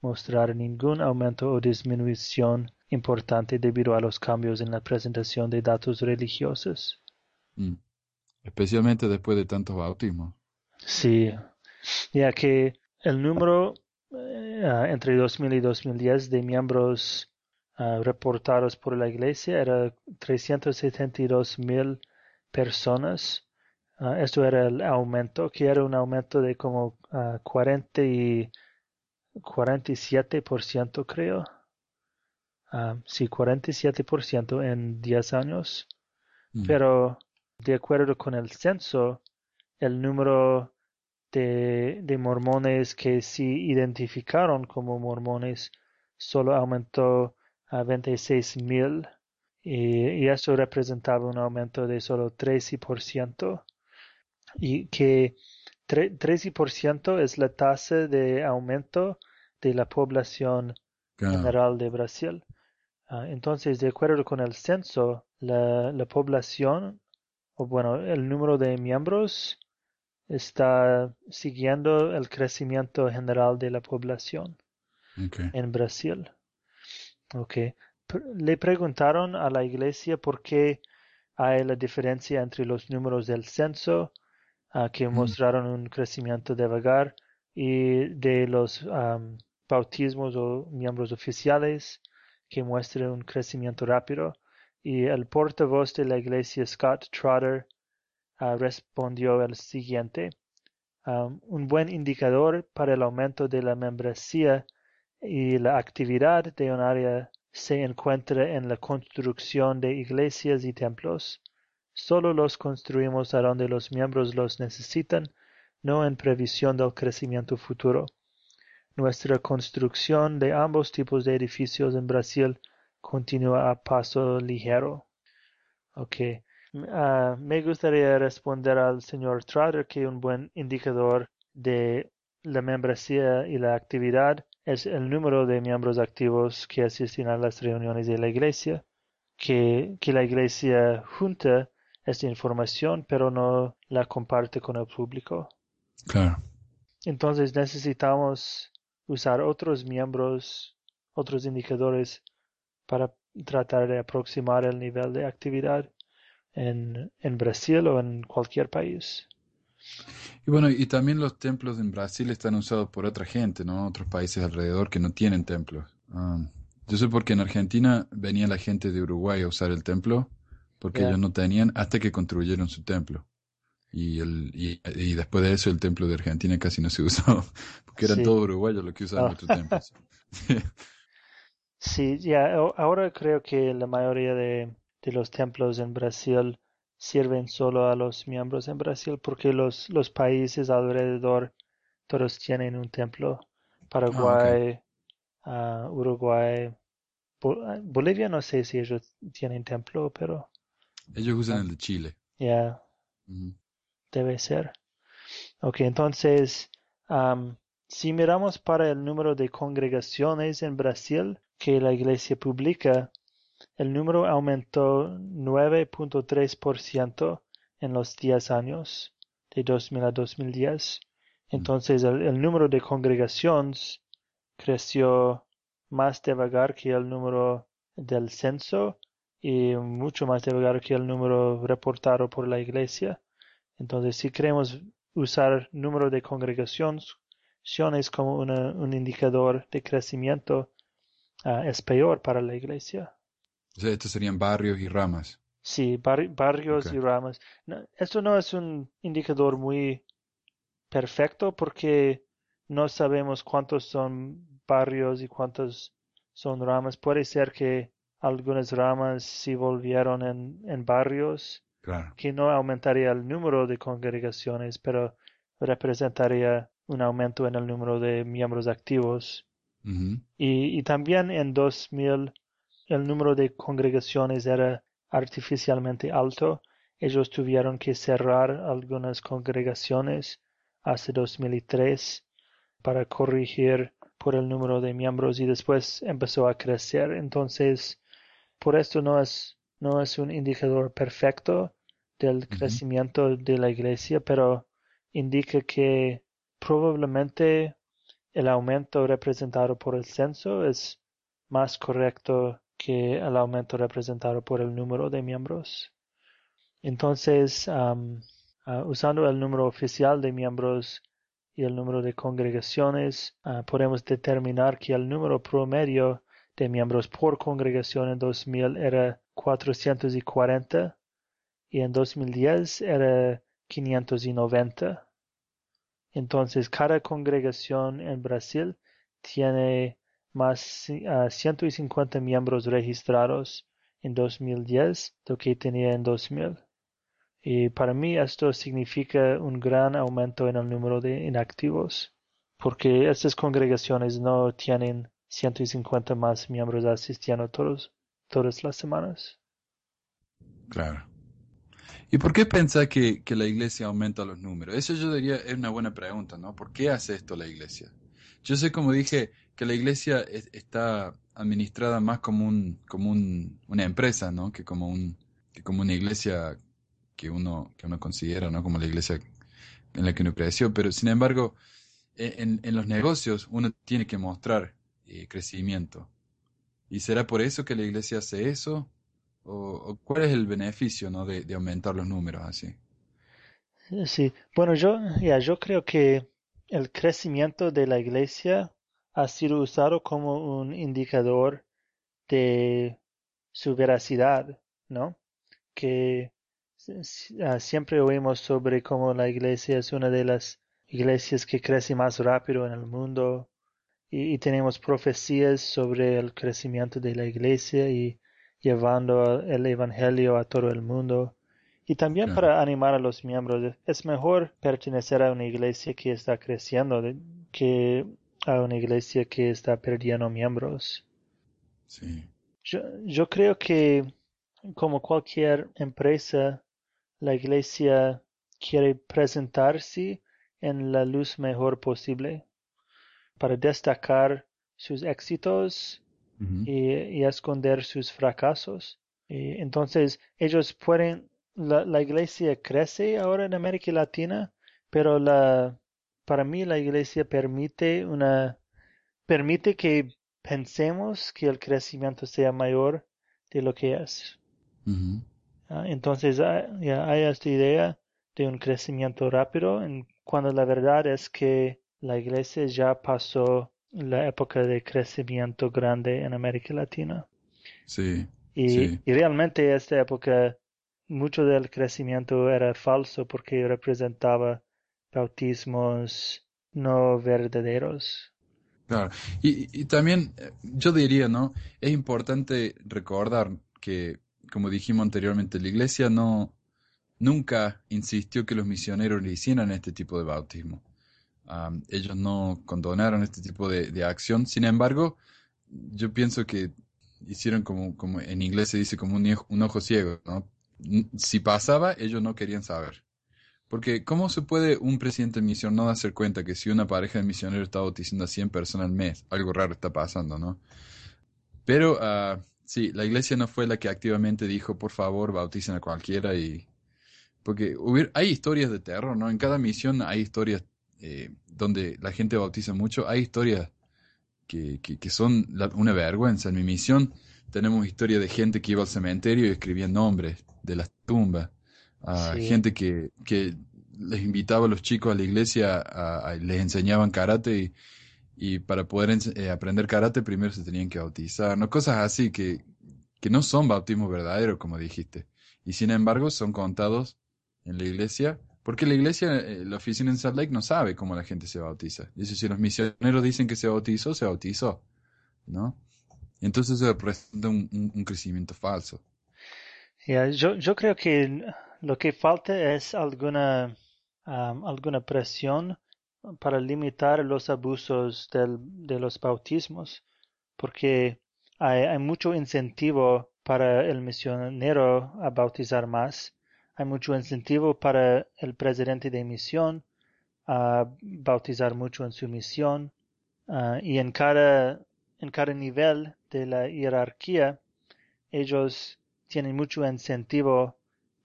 mostrar ningún aumento o disminución importante debido a los cambios en la presentación de datos religiosos. Mm. Especialmente después de tantos bautismos. Sí, ya que el número ah, entre 2000 y 2010 de miembros ah, reportados por la iglesia era 372 mil personas Ah, esto era el aumento, que era un aumento de como 40 ah, y 47% creo. Uh, sí, 47% en 10 años. Mm. Pero de acuerdo con el censo, el número de, de mormones que sí identificaron como mormones solo aumentó a 26 mil y, y, eso representaba un aumento de solo 13% y que 13% es la tasa de aumento de la población general de Brasil. Ah, entonces, de acuerdo con el censo, la, la, población, o bueno, el número de miembros está siguiendo el crecimiento general de la población. en Brasil. Okay. Le preguntaron a la iglesia por qué hay la diferencia entre los números del censo, que mostraron un crecimiento de vagar, y de los bautismos o miembros oficiales, que muestran un crecimiento rápido. Y el portavoz de la iglesia, Scott Trotter, ah, respondió el siguiente. un buen indicador para el aumento de la membresía y la actividad de un área se encuentra en la construcción de iglesias y templos. Solo los construimos a donde los miembros los necesitan, no en previsión del crecimiento futuro. Nuestra construcción de ambos tipos de edificios en Brasil continúa a paso ligero. Ok. Ah, me gustaría responder al señor Trotter que un buen indicador de la membresía y la actividad es el número de miembros activos que asisten a las reuniones de la iglesia, que, que la iglesia junta esta información pero no la comparte con el público. Claro. Entonces necesitamos usar otros miembros, otros indicadores para tratar de aproximar el nivel de actividad en, en Brasil o en cualquier país. Y bueno, y también los templos en Brasil están usados por otra gente, ¿no? Otros países alrededor que no tienen templos. Ah, yo sé porque en Argentina venía la gente de Uruguay a usar el templo, porque ellos no tenían hasta que construyeron su templo. Y, el, y, después de eso el templo de Argentina casi no se usó, porque eran todos uruguayos los que usaban oh. nuestros templos. sí, ya, ahora creo que la mayoría de, de los templos en Brasil sirven solo a los miembros en Brasil porque los, los países alrededor todos tienen un templo. Paraguay, ah, ah, Uruguay, ah, Bolivia no sé si ellos tienen templo, pero... Ellos usan el de Chile. Ya. Debe ser. Ok, entonces, si miramos para el número de congregaciones en Brasil que la iglesia publica, el número aumentó 9.3% en los 10 años, de 2000 a 2010. Entonces el, número de congregaciones creció más de vagar que el número del censo y mucho más de vagar que el número reportado por la iglesia. Entonces si queremos usar número de congregaciones como un indicador de crecimiento, ah, es peor para la iglesia. O sea, estos serían barrios y ramas. Sí, barrios y ramas. esto no es un indicador muy perfecto porque no sabemos cuántos son barrios y cuántos son ramas. Puede ser que algunas ramas se volvieron en, en barrios, que no aumentaría el número de congregaciones, pero representaría un aumento en el número de miembros activos. y, y, también en 2000 el número de congregaciones era artificialmente alto, ellos tuvieron que cerrar algunas congregaciones hace 2003 para corregir por el número de miembros y después empezó a crecer. Entonces, por esto no es, no es un indicador perfecto del crecimiento de la iglesia, pero indica que probablemente el aumento representado por el censo es más correcto que el aumento representado por el número de miembros. Entonces, ah, usando el número oficial de miembros y el número de congregaciones, ah, podemos determinar que el número promedio de miembros por congregación en 2000 era 440 y en 2010 era 590. Entonces, cada congregación en Brasil tiene más uh, 150 miembros registrados en 2010 lo que tenía en 2000. Y para mí esto significa un gran aumento en el número de inactivos, porque estas congregaciones no tienen 150 más miembros asistiendo todos, todas las semanas. Claro. ¿Y por qué piensa que, que la iglesia aumenta los números? Eso yo diría es una buena pregunta, ¿no? ¿Por qué hace esto la iglesia? Yo sé, como dije, que la iglesia está administrada más como un como un, una empresa, ¿no? Que como un que como una iglesia que uno que uno considera, ¿no? Como la iglesia en la que uno creció, pero sin embargo, e, en, en los negocios uno tiene que mostrar eh, crecimiento. ¿Y será por eso que la iglesia hace eso? ¿O, cuál es el beneficio ¿no? de, aumentar los números así? Sí, bueno, yo, ya, yo creo que el crecimiento de la iglesia ha sido usado como un indicador de su veracidad, ¿no? Que ah, siempre oímos sobre cómo la iglesia es una de las iglesias que crece más rápido en el mundo y, tenemos profecías sobre el crecimiento de la iglesia y llevando el evangelio a todo el mundo. Y también para animar a los miembros, es mejor pertenecer a una iglesia que está creciendo que a una iglesia que está perdiendo miembros. Sí. Yo, yo creo que como cualquier empresa, la iglesia quiere presentarse en la luz mejor posible para destacar sus éxitos y, esconder sus fracasos. Y entonces ellos pueden, la, la, iglesia crece ahora en América Latina, pero la, para mí la iglesia permite una, permite que pensemos que el crecimiento sea mayor de lo que es. Ah, entonces hay, hay esta idea de un crecimiento rápido cuando la verdad es que la iglesia ya pasó la época de crecimiento grande en América Latina. Sí. Y, y realmente esta época mucho del crecimiento era falso porque representaba bautismos no verdaderos. Claro, y, y, también eh, yo diría, ¿no? Es importante recordar que, como dijimos anteriormente, la iglesia no nunca insistió que los misioneros le hicieran este tipo de bautismo ellos no condonaron este tipo de, acción. Sin embargo, yo pienso que hicieron como, como en inglés se dice como un, ojo ciego, ¿no? Si pasaba, ellos no querían saber. Porque ¿cómo se puede un presidente de misión no darse cuenta que si una pareja de misioneros está bautizando a 100 personas al mes, algo raro está pasando, ¿no? Pero uh, sí, la iglesia no fue la que activamente dijo, por favor, bauticen a cualquiera y... Porque hay historias de terror, ¿no? En cada misión hay historias eh, donde la gente bautiza mucho, hay historias que, que, son una vergüenza. En mi misión tenemos historia de gente que iba al cementerio y escribía nombres de las tumbas. Gente que, que les invitaba a los chicos a la iglesia, a, les enseñaban karate y, y para poder eh, aprender karate primero se tenían que bautizar, ¿no? Cosas así que, que no son bautismos verdaderos, como dijiste. Y sin embargo son contados en la iglesia porque la iglesia, eh, la oficina en Salt Lake no sabe cómo la gente se bautiza. Dice, si los misioneros dicen que se bautizó, se bautizó. ¿No? Entonces se representa un, crecimiento falso. yo, yo creo que lo que falta es alguna, alguna presión para limitar los abusos del, de los bautismos, porque hay, hay mucho incentivo para el misionero a bautizar más hay mucho incentivo para el presidente de misión a bautizar mucho en su misión ah, y en cada, en cada nivel de la jerarquía ellos tienen mucho incentivo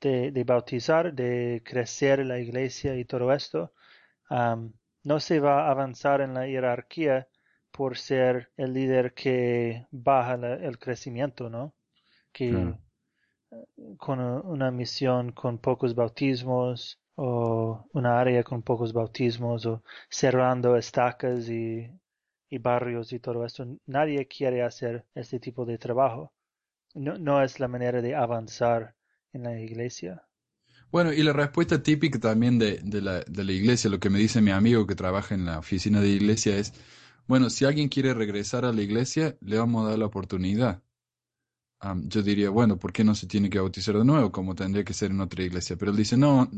de, bautizar, de crecer la iglesia y todo esto. no se va a avanzar en la jerarquía por ser el líder que baja el crecimiento, ¿no? Que, con una misión con pocos bautismos o una área con pocos bautismos o cerrando estacas y, barrios y todo esto. Nadie quiere hacer este tipo de trabajo. No, no es la manera de avanzar en la iglesia. Bueno, y la respuesta típica también de, de, la, de la iglesia, lo que me dice mi amigo que trabaja en la oficina de iglesia es, bueno, si alguien quiere regresar a la iglesia, le vamos a dar la oportunidad yo diría, bueno, ¿por qué no se tiene que bautizar de nuevo como tendría que ser en otra iglesia? Pero él dice, no,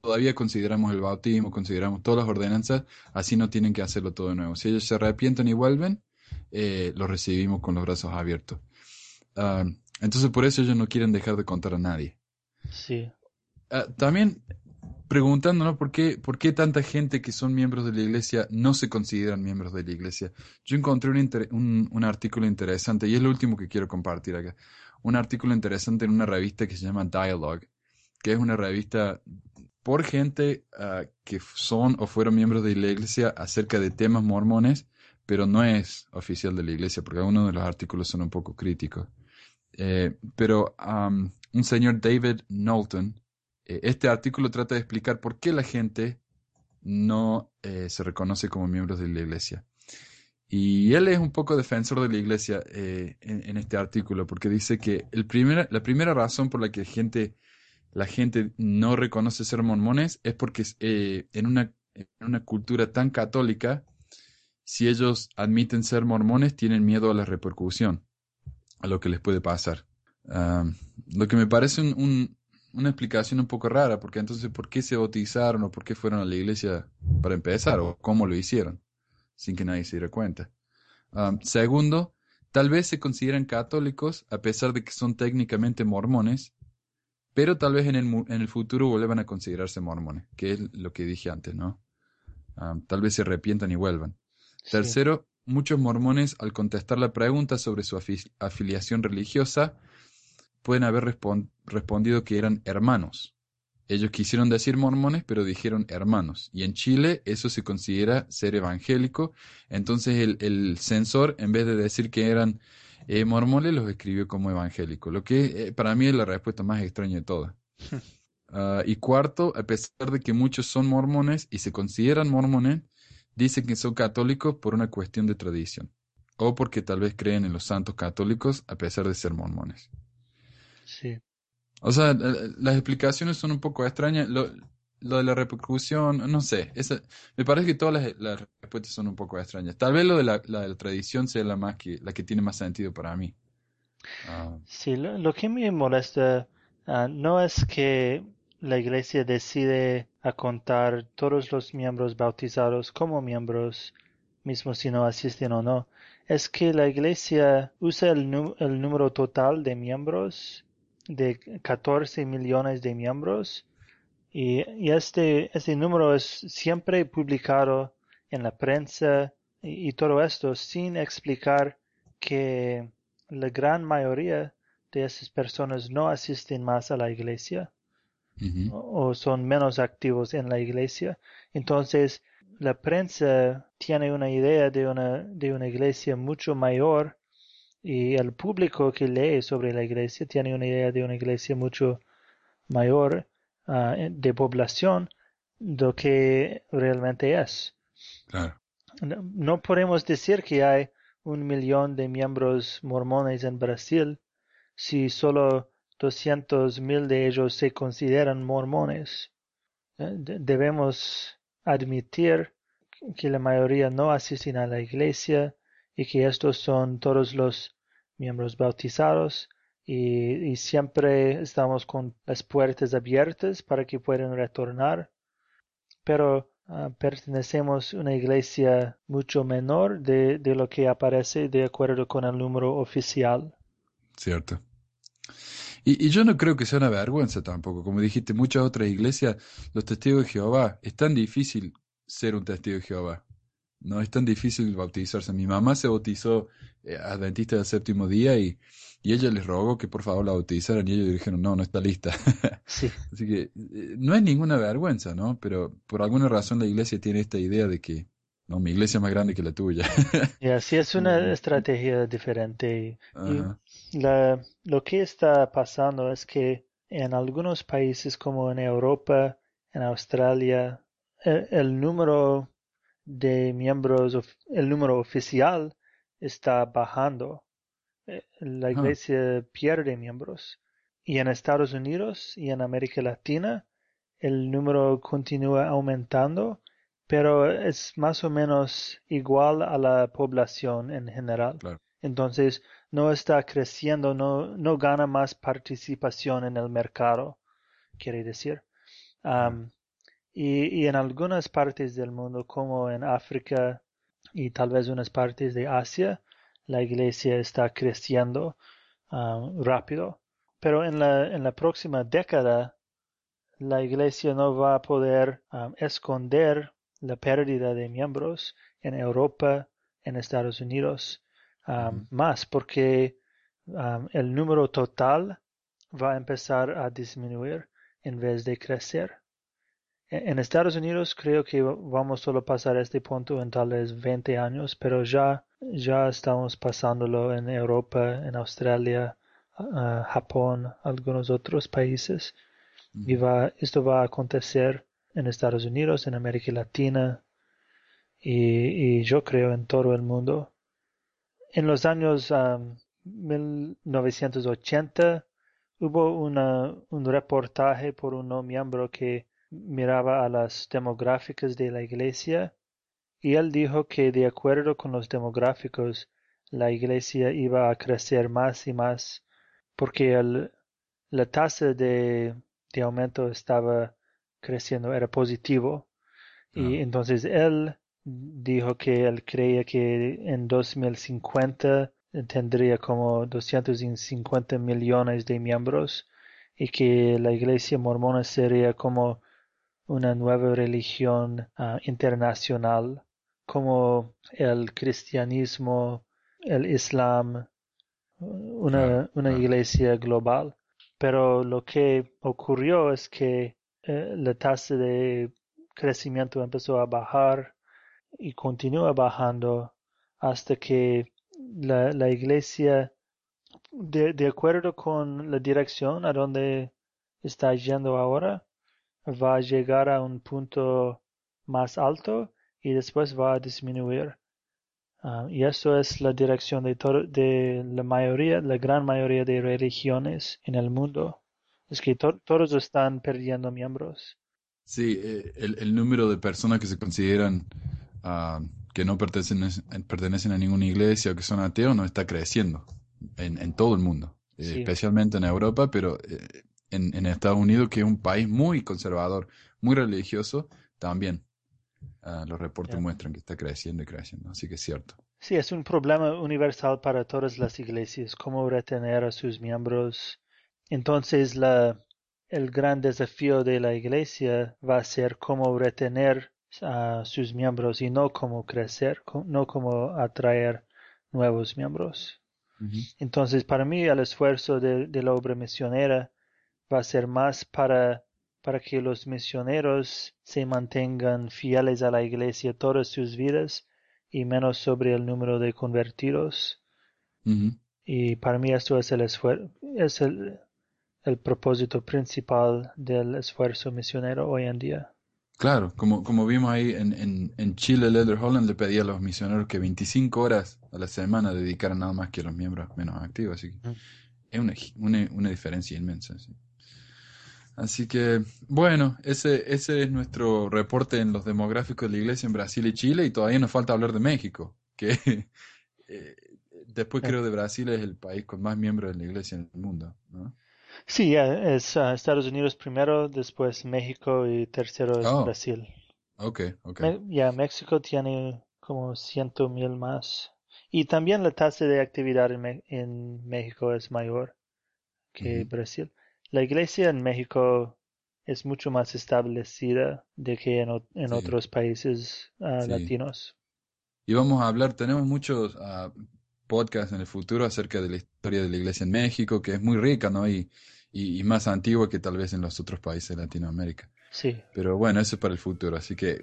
todavía consideramos el bautismo, consideramos todas las ordenanzas, así no tienen que hacerlo todo de nuevo. Si ellos se arrepienten y vuelven, eh, los recibimos con los brazos abiertos. entonces por eso ellos no quieren dejar de contar a nadie. Sí. Ah, también preguntándonos por qué, por qué tanta gente que son miembros de la iglesia no se consideran miembros de la iglesia. Yo encontré un, un, artículo interesante, y es lo último que quiero compartir acá. Un artículo interesante en una revista que se llama Dialogue, que es una revista por gente ah, que son o fueron miembros de la iglesia acerca de temas mormones, pero no es oficial de la iglesia, porque algunos de los artículos son un poco críticos. Eh, pero un señor David Knowlton, este artículo trata de explicar por qué la gente no eh, se reconoce como miembros de la iglesia. Y él es un poco defensor de la iglesia en, este artículo, porque dice que el la primera razón por la que gente, la gente no reconoce ser mormones es porque en, una, en una cultura tan católica, si ellos admiten ser mormones, tienen miedo a la repercusión, a lo que les puede pasar. lo que me parece una explicación un poco rara, porque entonces, ¿por qué se bautizaron o por qué fueron a la iglesia para empezar o cómo lo hicieron? Sin que nadie se diera cuenta. segundo, tal vez se consideran católicos a pesar de que son técnicamente mormones, pero tal vez en el, en el futuro vuelvan a considerarse mormones, que es lo que dije antes, ¿no? tal vez se arrepientan y vuelvan. Tercero, muchos mormones al contestar la pregunta sobre su afiliación religiosa pueden haber respondido que eran hermanos. Ellos quisieron decir mormones, pero dijeron hermanos. Y en Chile eso se considera ser evangélico. Entonces el, censor, en vez de decir que eran eh, mormones, los escribió como evangélico. Lo que eh, para mí es la respuesta más extraña de todas. Ah, y cuarto, a pesar de que muchos son mormones y se consideran mormones, dicen que son católicos por una cuestión de tradición, o porque tal vez creen en los santos católicos a pesar de ser mormones. Sí. O sea, las explicaciones son un poco extrañas. Lo, de la repercusión, no sé. me parece que todas las, respuestas son un poco extrañas. Tal vez lo de la, tradición sea la, más que, la que tiene más sentido para mí. Ah. Sí, lo, que me molesta ah, no es que la iglesia decide a contar todos los miembros bautizados como miembros, mismo si no asisten o no, es que la iglesia usa el, número total de miembros de 14 millones de miembros y, este, este número es siempre publicado en la prensa y, y todo esto sin explicar que la gran mayoría de esas personas no asisten más a la iglesia o son menos activos en la iglesia. Entonces, la prensa tiene una idea de una, de una iglesia mucho mayor y el público que lee sobre la iglesia tiene una idea de una iglesia mucho mayor ah, de población de lo que realmente es. no, podemos decir que hay un millón de miembros mormones en Brasil si solo doscientos mil de ellos se consideran mormones. Eh, debemos admitir que la mayoría no asisten a la iglesia y que estos son todos los miembros bautizados y, siempre estamos con las puertas abiertas para que puedan retornar. Pero ah, pertenecemos a una iglesia mucho menor de, de lo que aparece de acuerdo con el número oficial. Cierto. Y, yo no creo que sea una vergüenza tampoco. Como dijiste, muchas otras iglesias, los testigos de Jehová, es tan difícil ser un testigo de Jehová. No es tan difícil bautizarse. Mi mamá se bautizó eh, adventista del séptimo día y, y ella les rogó que por favor la bautizaran y ellos dijeron, no, no está lista. Sí. Así que eh, no es ninguna vergüenza, ¿no? Pero por alguna razón la iglesia tiene esta idea de que, no, mi iglesia es más grande que la tuya. Y así es una estrategia diferente. La, lo que está pasando es que en algunos países como en Europa, en Australia, el, número de miembros, el número oficial está bajando. Eh, la ah. iglesia pierde miembros. Y en Estados Unidos y en América Latina, el número continúa aumentando, pero es más o menos igual a la población en general. Entonces, no está creciendo, no, no gana más participación en el mercado, quiere decir. Y, en algunas partes del mundo, como en África y tal vez unas partes de Asia, la iglesia está creciendo rápido. Pero en la, en la próxima década, la iglesia no va a poder esconder la pérdida de miembros en Europa, en Estados Unidos más porque el número total va a empezar a disminuir en vez de crecer. En Estados Unidos creo que vamos solo a pasar este punto en tal vez 20 años, pero ya, ya estamos pasándolo en Europa, en Australia, Japón, algunos otros países. Y va, esto va a acontecer en Estados Unidos, en América Latina y, y yo creo en todo el mundo. En los años 1980 hubo una, un reportaje por un miembro que miraba a las demográficas de la iglesia y él dijo que de acuerdo con los demográficos la iglesia iba a crecer más y más porque el, la tasa de, de aumento estaba creciendo, era positivo. Y entonces él dijo que él creía que en 2050 tendría como 250 millones de miembros y que la iglesia mormona sería como una nueva religión ah, internacional, como el cristianismo, el islam, una, una iglesia global. Pero lo que ocurrió es que eh, la tasa de crecimiento empezó a bajar y continúa bajando hasta que la, la iglesia, de, de, acuerdo con la dirección a donde está yendo ahora, va a llegar a un punto más alto y después va a disminuir. Ah, y eso es la dirección de, de la mayoría, la gran mayoría de religiones en el mundo. Es que todos están perdiendo miembros. Sí, eh, el, el, número de personas que se consideran uh, que no pertenecen, pertenecen a ninguna iglesia o que son ateos no está creciendo en, en todo el mundo, especialmente en Europa, pero eh, en, en, Estados Unidos, que es un país muy conservador, muy religioso, también uh, los reportes muestran que está creciendo y creciendo, así que es cierto. Sí, es un problema universal para todas las iglesias, cómo retener a sus miembros entonces la, el gran desafío de la iglesia va a ser cómo retener a sus miembros y no cómo crecer, no cómo atraer nuevos miembros. Entonces, para mí, el esfuerzo de, la obra misionera va a ser más para, para que los misioneros se mantengan fieles a la iglesia todas sus vidas y menos sobre el número de convertidos. Y para mí esto es el esfuerzo, es el, el propósito principal del esfuerzo misionero hoy en día. Claro, como, como vimos ahí en, en, en Chile, Leder Holland le pedía a los misioneros que 25 horas a la semana dedicaran nada más que a los miembros menos activos, así que es una, una, una, diferencia inmensa. Así que, bueno, ese, ese es nuestro reporte en los demográficos de la iglesia en Brasil y Chile, y todavía nos falta hablar de México, que eh, después creo de Brasil es el país con más miembros de la iglesia en el mundo. ¿no? Sí, es uh, Estados Unidos primero, después México y tercero es Oh. Brasil. Ok, ok. Me- Ya, México tiene como ciento mil más. Y también la tasa de actividad en, en México es mayor que. Brasil. La iglesia en México es mucho más establecida de que en, o- en Sí. otros países uh, Sí. latinos. Y vamos a hablar, tenemos muchos ah, podcasts en el futuro acerca de la historia de la iglesia en México, que es muy rica, ¿no? Y, y, y más antigua que tal vez en los otros países de Latinoamérica. Sí, Pero bueno, eso es para el futuro. Así que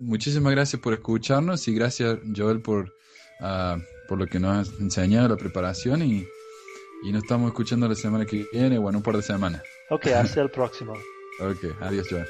muchísimas gracias por escucharnos y gracias, Joel, por, ah, por lo que nos has enseñado, la preparación. Y, y nos estamos escuchando la semana que viene, bueno, un par de semanas. ok, hasta el próximo. Ok, adiós, Joel.